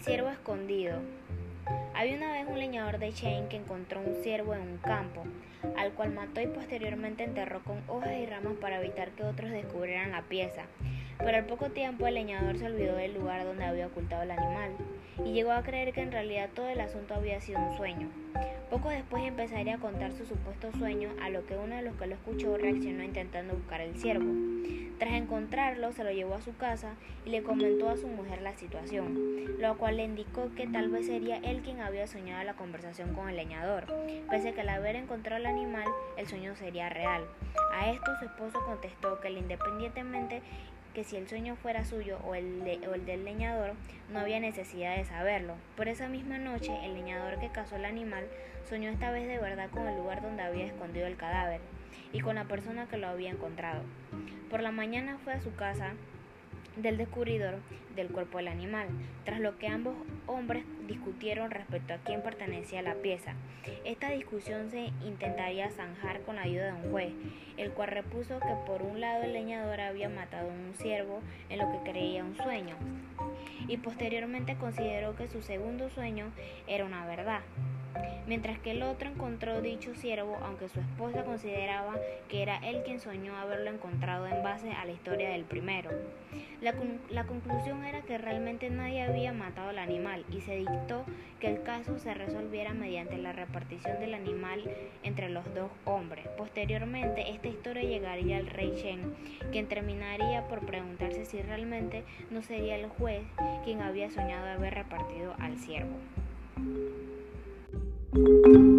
ciervo escondido. Había una vez un leñador de Shane que encontró un ciervo en un campo, al cual mató y posteriormente enterró con hojas y ramas para evitar que otros descubrieran la pieza. Pero al poco tiempo el leñador se olvidó del lugar donde había ocultado el animal y llegó a creer que en realidad todo el asunto había sido un sueño. Poco después empezaría a contar su supuesto sueño, a lo que uno de los que lo escuchó reaccionó intentando buscar el ciervo. Tras encontrarlo, se lo llevó a su casa y le comentó a su mujer la situación, lo cual le indicó que tal vez sería él quien había soñado la conversación con el leñador, pese a que al haber encontrado el animal, el sueño sería real. A esto su esposo contestó que independientemente que si el sueño fuera suyo o el, o el, del leñador, no había necesidad de saberlo. Por esa misma noche, el leñador que cazó el animal soñó esta vez de verdad con el lugar donde había escondido el cadáver y con la persona que lo había encontrado. Por la mañana fue a su casa del descubridor del cuerpo del animal, tras lo que ambos hombres discutieron respecto a quién pertenecía a la pieza. Esta discusión se intentaría zanjar con la ayuda de un juez, el cual repuso que por un lado el leñador había matado a un ciervo en lo que creía un sueño, y posteriormente consideró que su segundo sueño era una verdad mientras que el otro encontró dicho ciervo, aunque su esposa consideraba que era él quien soñó haberlo encontrado en base a la historia del primero. La, conclusión era que realmente nadie había matado al animal y se dictó que el caso se resolviera mediante la repartición del animal entre los dos hombres. Posteriormente, esta historia llegaría al rey Shen, quien terminaría por preguntarse si realmente no sería el juez quien había soñado haber repartido al you.